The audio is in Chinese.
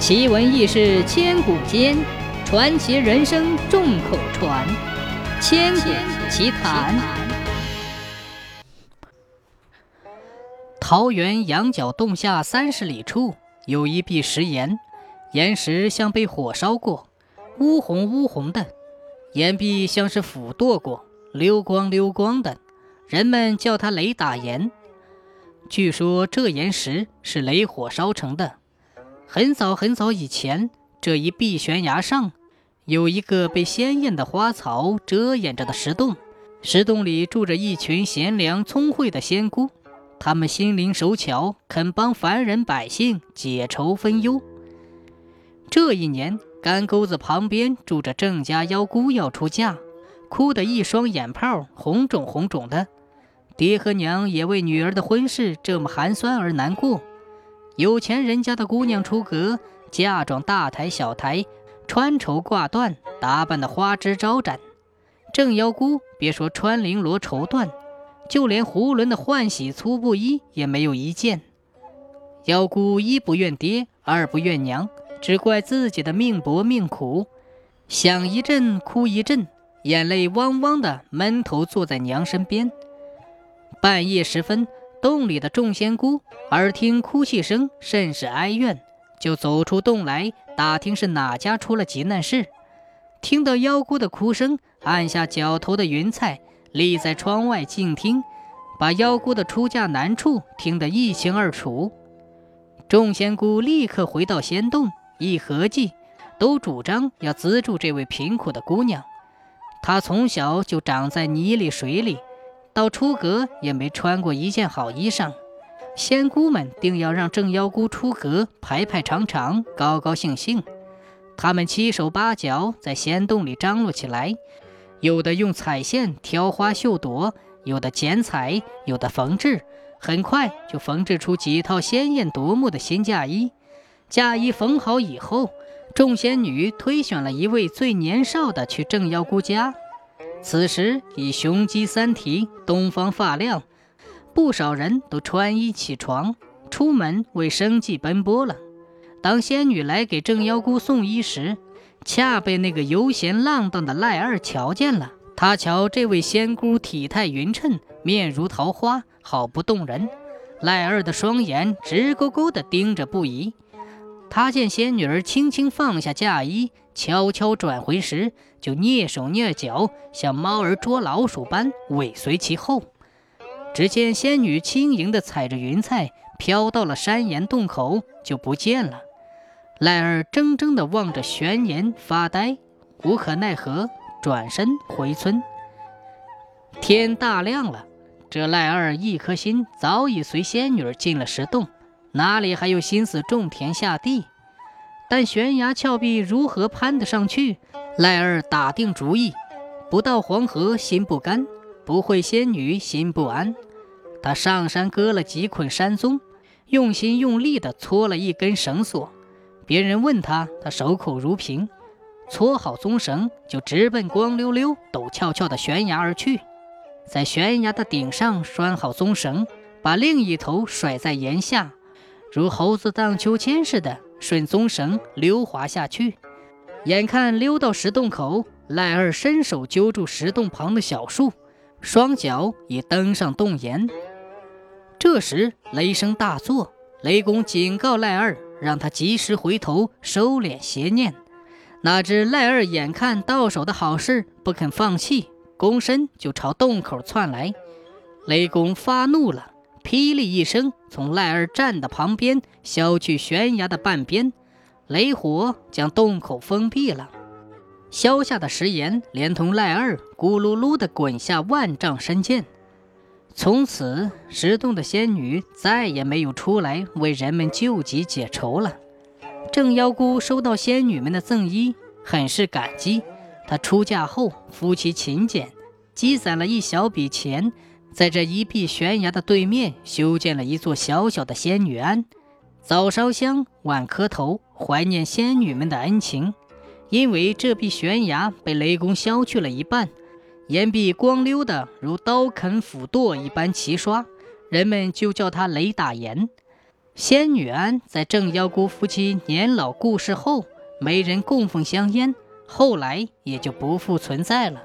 奇闻异事千古间，传奇人生众口传。千古奇谈。桃园羊角洞下三十里处，有一壁石岩，岩石像被火烧过，乌红乌红的；岩壁像是斧剁过，溜光溜光的。人们叫它雷打岩。据说这岩石是雷火烧成的。很早很早以前，这一碧悬崖上有一个被鲜艳的花草遮掩着的石洞，石洞里住着一群贤良聪慧的仙姑，她们心灵手巧，肯帮凡人百姓解愁分忧。这一年，干沟子旁边住着郑家妖姑要出嫁，哭得一双眼泡红肿红肿的，爹和娘也为女儿的婚事这么寒酸而难过。有钱人家的姑娘出阁，嫁妆大台小台，穿绸挂缎，打扮的花枝招展。郑妖姑别说穿绫罗绸缎，就连囫囵的换洗粗布衣也没有一件。妖姑一不怨爹，二不怨娘，只怪自己的命薄命苦，想一阵哭一阵，眼泪汪汪的闷头坐在娘身边。半夜时分。洞里的众仙姑耳听哭泣声甚是哀怨，就走出洞来打听是哪家出了急难事。听到妖姑的哭声，按下脚头的云彩，立在窗外静听，把妖姑的出嫁难处听得一清二楚。众仙姑立刻回到仙洞，一合计，都主张要资助这位贫苦的姑娘。她从小就长在泥里水里。到出阁也没穿过一件好衣裳，仙姑们定要让正妖姑出阁，排排长长，高高兴兴。他们七手八脚在仙洞里张罗起来，有的用彩线挑花绣朵，有的剪彩，有的缝制，很快就缝制出几套鲜艳夺目的新嫁衣。嫁衣缝好以后，众仙女推选了一位最年少的去正妖姑家。此时已雄鸡三啼，东方发亮，不少人都穿衣起床，出门为生计奔波了。当仙女来给正妖姑送衣时，恰被那个悠闲浪荡的赖二瞧见了。他瞧这位仙姑体态匀称，面如桃花，好不动人。赖二的双眼直勾勾地盯着不已。他见仙女儿轻轻放下嫁衣，悄悄转回时，就蹑手蹑脚，像猫儿捉老鼠般尾随其后。只见仙女轻盈地踩着云彩，飘到了山岩洞口，就不见了。赖儿怔怔地望着悬岩发呆，无可奈何，转身回村。天大亮了，这赖二一颗心早已随仙女进了石洞。哪里还有心思种田下地？但悬崖峭壁如何攀得上去？赖儿打定主意，不到黄河心不甘，不会仙女心不安。他上山割了几捆山棕，用心用力地搓了一根绳索。别人问他，他守口如瓶。搓好棕绳，就直奔光溜溜、陡峭峭的悬崖而去。在悬崖的顶上拴好棕绳，把另一头甩在岩下。如猴子荡秋千似的顺棕绳溜滑下去，眼看溜到石洞口，赖二伸手揪住石洞旁的小树，双脚已登上洞檐。这时雷声大作，雷公警告赖二，让他及时回头收敛邪念。哪知赖二眼看到手的好事，不肯放弃，躬身就朝洞口窜来。雷公发怒了。霹雳一声，从赖二站的旁边削去悬崖的半边，雷火将洞口封闭了。削下的石岩连同赖二咕噜噜地滚下万丈深涧。从此，石洞的仙女再也没有出来为人们救急解愁了。正妖姑收到仙女们的赠衣，很是感激。她出嫁后，夫妻勤俭，积攒了一小笔钱。在这一壁悬崖的对面，修建了一座小小的仙女庵，早烧香，晚磕头，怀念仙女们的恩情。因为这壁悬崖被雷公削去了一半，岩壁光溜的如刀啃斧剁一般齐刷，人们就叫它雷打岩。仙女庵在郑妖姑夫妻年老故世后，没人供奉香烟，后来也就不复存在了。